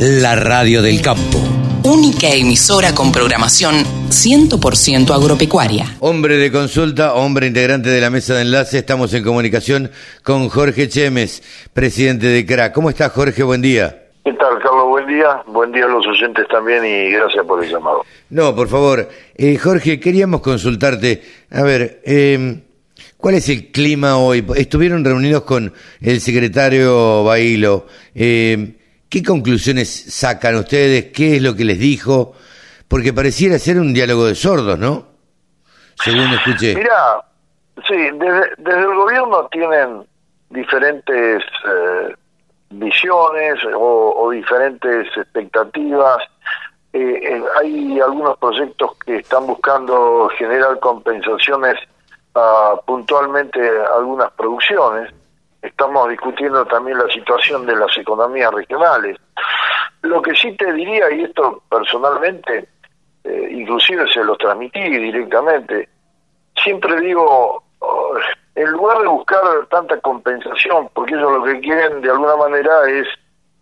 la radio del campo. Única emisora con programación 100% agropecuaria. Hombre de consulta, hombre integrante de la mesa de enlace, estamos en comunicación con Jorge Chemes, presidente de CRA. ¿Cómo estás, Jorge? Buen día. ¿Qué tal, Carlos? Buen día. Buen día a los oyentes también y gracias por el llamado. No, por favor. Eh, Jorge, queríamos consultarte. A ver, eh, ¿cuál es el clima hoy? Estuvieron reunidos con el secretario Bailo. Eh, ¿Qué conclusiones sacan ustedes? ¿Qué es lo que les dijo? Porque pareciera ser un diálogo de sordos, ¿no? Según escuché. Mira, sí, desde, desde el gobierno tienen diferentes eh, visiones o, diferentes expectativas. Eh, eh, hay algunos proyectos que están buscando generar compensaciones a puntualmente algunas producciones estamos discutiendo también la situación de las economías regionales. Lo que sí te diría, y esto personalmente, eh, inclusive se lo transmití directamente, siempre digo, oh, en lugar de buscar tanta compensación, porque ellos lo que quieren de alguna manera es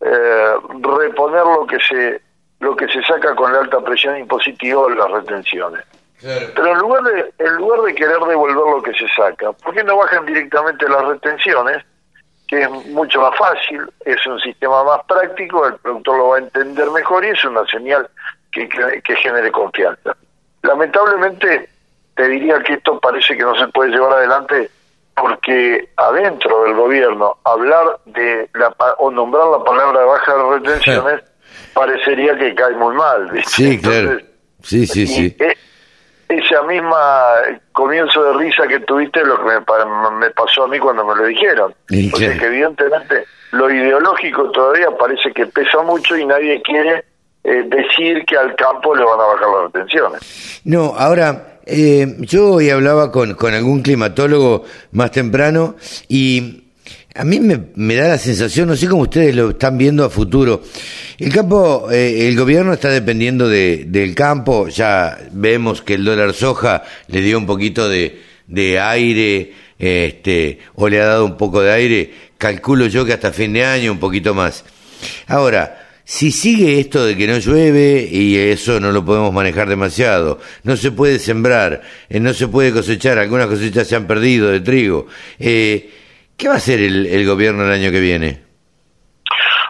eh, reponer lo que se lo que se saca con la alta presión impositiva las retenciones. Pero en lugar de en lugar de querer devolver lo que se saca, ¿por qué no bajan directamente las retenciones? Que es mucho más fácil, es un sistema más práctico, el productor lo va a entender mejor y es una señal que, que, que genere confianza. Lamentablemente, te diría que esto parece que no se puede llevar adelante porque adentro del gobierno hablar de la o nombrar la palabra baja de retenciones parecería que cae muy mal. ¿viste? Sí, claro. Sí, sí, sí. E, esa misma comienzo de risa que tuviste lo que me, me pasó a mí cuando me lo dijeron. ¿Y o sea que evidentemente lo ideológico todavía parece que pesa mucho y nadie quiere eh, decir que al campo le van a bajar las retenciones. No, ahora, eh, yo hoy hablaba con, con algún climatólogo más temprano y a mí me, me, da la sensación, no sé cómo ustedes lo están viendo a futuro. El campo, eh, el gobierno está dependiendo de, del campo. Ya vemos que el dólar soja le dio un poquito de, de aire, este, o le ha dado un poco de aire. Calculo yo que hasta fin de año un poquito más. Ahora, si sigue esto de que no llueve y eso no lo podemos manejar demasiado, no se puede sembrar, eh, no se puede cosechar, algunas cosechas se han perdido de trigo. Eh, ¿Qué va a hacer el, el, gobierno el año que viene?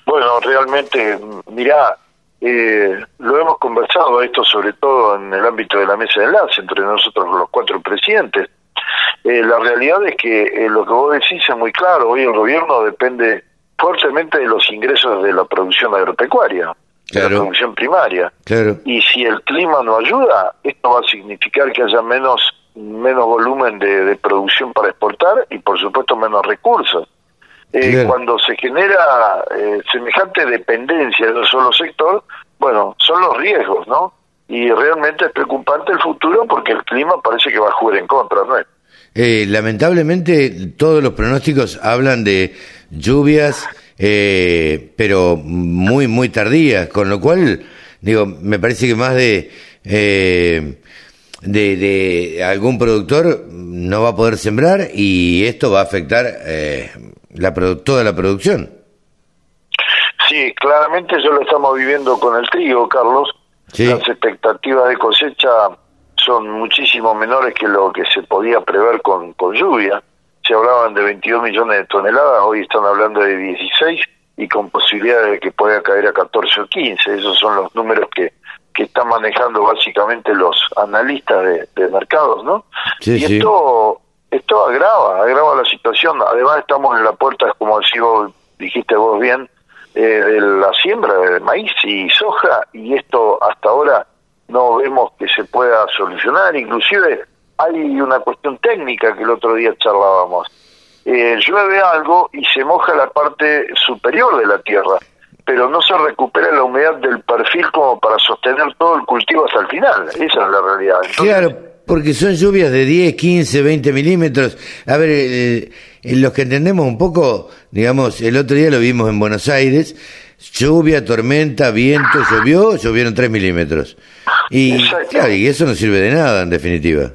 Bueno, realmente, mirá, eh, lo hemos conversado esto sobre todo en el ámbito de la mesa de enlace entre nosotros los cuatro presidentes. Eh, la realidad es que eh, lo que vos decís es muy claro, hoy el gobierno depende fuertemente de los ingresos de la producción agropecuaria, claro. de la producción primaria. Claro. Y si el clima no ayuda, esto va a significar que haya menos menos volumen de, de, producción para exportar y por supuesto menos recursos. Eh. Cuando se genera eh, semejante dependencia de un solo sector, bueno, son los riesgos, ¿no? Y realmente es preocupante el futuro porque el clima parece que va a jugar en contra, ¿no? Eh, lamentablemente todos los pronósticos hablan de lluvias, eh, pero muy, muy tardías, con lo cual, digo, me parece que más de eh, de, de, algún productor no va a poder sembrar y esto va a afectar eh, la toda la producción. Sí, claramente eso lo estamos viviendo con el trigo, Carlos. Sí. Las expectativas de cosecha son muchísimo menores que lo que se podía prever con, con lluvia. Se hablaban de 22 millones de toneladas, hoy están hablando de 16 y con posibilidad de que pueda caer a 14 o 15. Esos son los números que, que están manejando básicamente los analistas de, de mercados, ¿no? Sí, y sí. esto esto agrava, agrava la situación. Además estamos en la puerta, como vos, dijiste vos bien, eh, de la siembra de maíz y soja y esto hasta ahora no vemos que se pueda solucionar. Inclusive hay una cuestión técnica que el otro día charlábamos. Eh, llueve algo y se moja la parte superior de la tierra pero no se recupera la humedad del perfil como para sostener todo el cultivo hasta el final. Esa es la realidad. Entonces, claro, porque son lluvias de 10, 15, 20 milímetros. A ver, eh, los que entendemos un poco, digamos, el otro día lo vimos en Buenos Aires, lluvia, tormenta, viento, llovió, llovieron 3 milímetros. Y, claro, y eso no sirve de nada, en definitiva.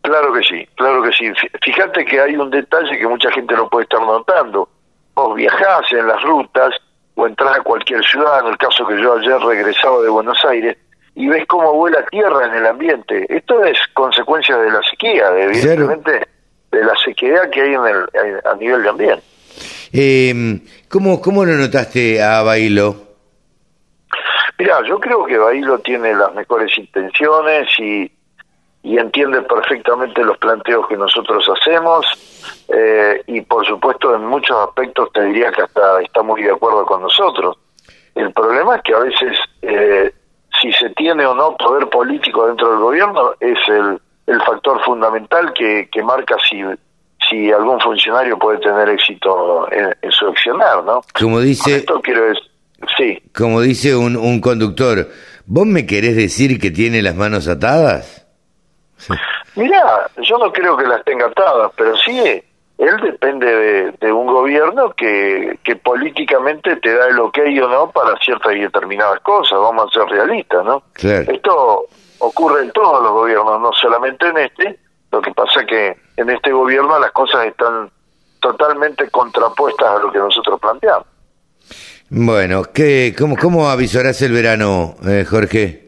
Claro que sí, claro que sí. Fíjate que hay un detalle que mucha gente no puede estar notando. Vos viajás en las rutas o entras a cualquier ciudad, en el caso que yo ayer regresaba de Buenos Aires, y ves cómo vuela tierra en el ambiente. Esto es consecuencia de la sequía, evidentemente, de la sequedad que hay en el, a nivel de ambiente. Eh, ¿cómo, ¿Cómo lo notaste a Bailo? Mira, yo creo que Bailo tiene las mejores intenciones y, y entiende perfectamente los planteos que nosotros hacemos eh, y por supuesto en muchos aspectos te diría que hasta está muy de acuerdo con nosotros. El problema es que a veces eh, si se tiene o no poder político dentro del gobierno es el, el factor fundamental que, que marca si si algún funcionario puede tener éxito en, su accionar, ¿no? Como dice, esto quiero sí. Como dice un, un conductor, ¿vos me querés decir que tiene las manos atadas? Mirá, yo no creo que las tenga atadas, pero sí él depende de, un gobierno que, que políticamente te da el ok o no para ciertas y determinadas cosas, vamos a ser realistas, ¿no? Esto ocurre en todos los gobiernos, no solamente en este, lo que pasa que en este gobierno las cosas están totalmente contrapuestas a lo que nosotros planteamos. Bueno, ¿qué, cómo, ¿cómo avisorás el verano, eh, Jorge?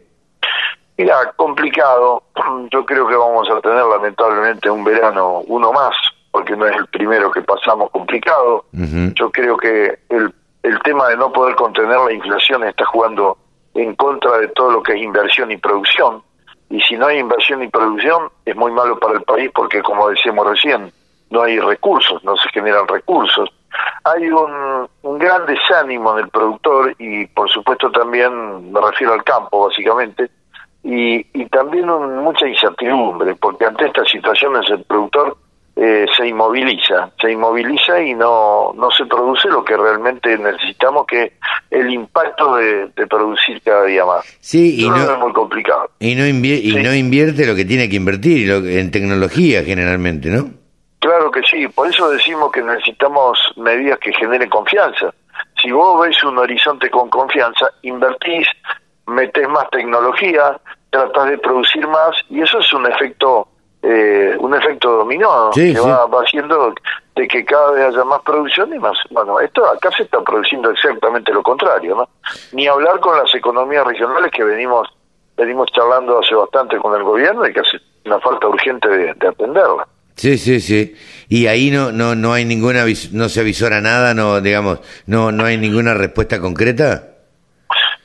Mira, complicado. Yo creo que vamos a tener lamentablemente un verano, uno más, porque no es el primero que pasamos complicado. Yo creo que el, el tema de no poder contener la inflación está jugando en contra de todo lo que es inversión y producción. Y si no hay inversión y producción, es muy malo para el país porque, como decíamos recién, no hay recursos, no se generan recursos. Hay un, un gran desánimo en el productor y, por supuesto, también me refiero al campo, básicamente, y, y también mucha incertidumbre, porque ante estas situaciones el productor eh, se inmoviliza, se inmoviliza y no, no se produce lo que realmente necesitamos, que el impacto de, producir cada día más. Sí, y no, es muy complicado. Y no, y no invierte lo que tiene que invertir en tecnología generalmente, ¿no? Claro que sí, por eso decimos que necesitamos medidas que generen confianza. Si vos ves un horizonte con confianza, invertís, metes más tecnología, tratas de producir más y eso es un efecto eh, un efecto dominó que Va, haciendo de que cada vez haya más producción y más bueno esto acá se está produciendo exactamente lo contrario no ni hablar con las economías regionales que venimos venimos charlando hace bastante con el gobierno y que hace una falta urgente de, de atenderla Sí, sí, sí. Y ahí no no no hay ninguna no se avisora nada, no digamos, no no hay ninguna respuesta concreta.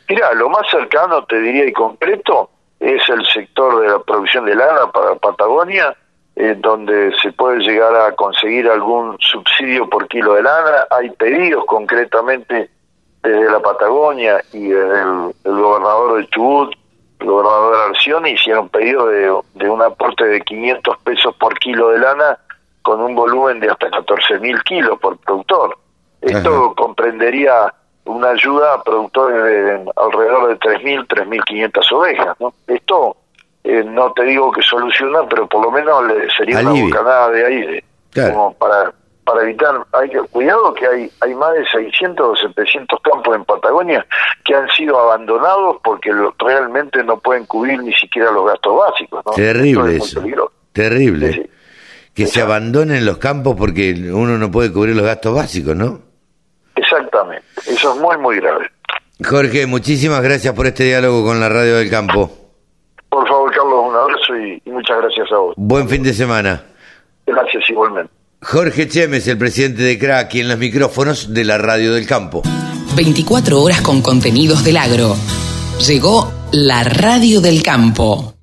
Mira, lo más cercano te diría y concreto es el sector de la producción de lana para Patagonia, eh, donde se puede llegar a conseguir algún subsidio por kilo de lana. Hay pedidos concretamente desde la Patagonia y desde el, gobernador de Chubut el gobernador de hicieron pedido de, de un aporte de 500 pesos por kilo de lana con un volumen de hasta 14 mil kilos por productor. Esto comprendería una ayuda a productores de alrededor de 3.000, 3.500 ovejas. ¿no? Esto eh, no te digo que soluciona, pero por lo menos le sería una bocanada de aire. Como para para evitar, hay que, cuidado que hay, hay más de 600 o 700 campos en Patagonia que han sido abandonados porque realmente no pueden cubrir ni siquiera los gastos básicos. ¿no? Terrible eso. Terrible. Que se abandonen los campos porque uno no puede cubrir los gastos básicos, ¿no? Exactamente. Eso es muy, muy grave. Jorge, muchísimas gracias por este diálogo con la Radio del Campo. Por favor, Carlos, un abrazo y muchas gracias a vos. Buen fin de semana. Gracias igualmente. Jorge Chemes, el presidente de CRAC, y en los micrófonos de la Radio del Campo. 24 horas con contenidos del agro. Llegó la Radio del Campo.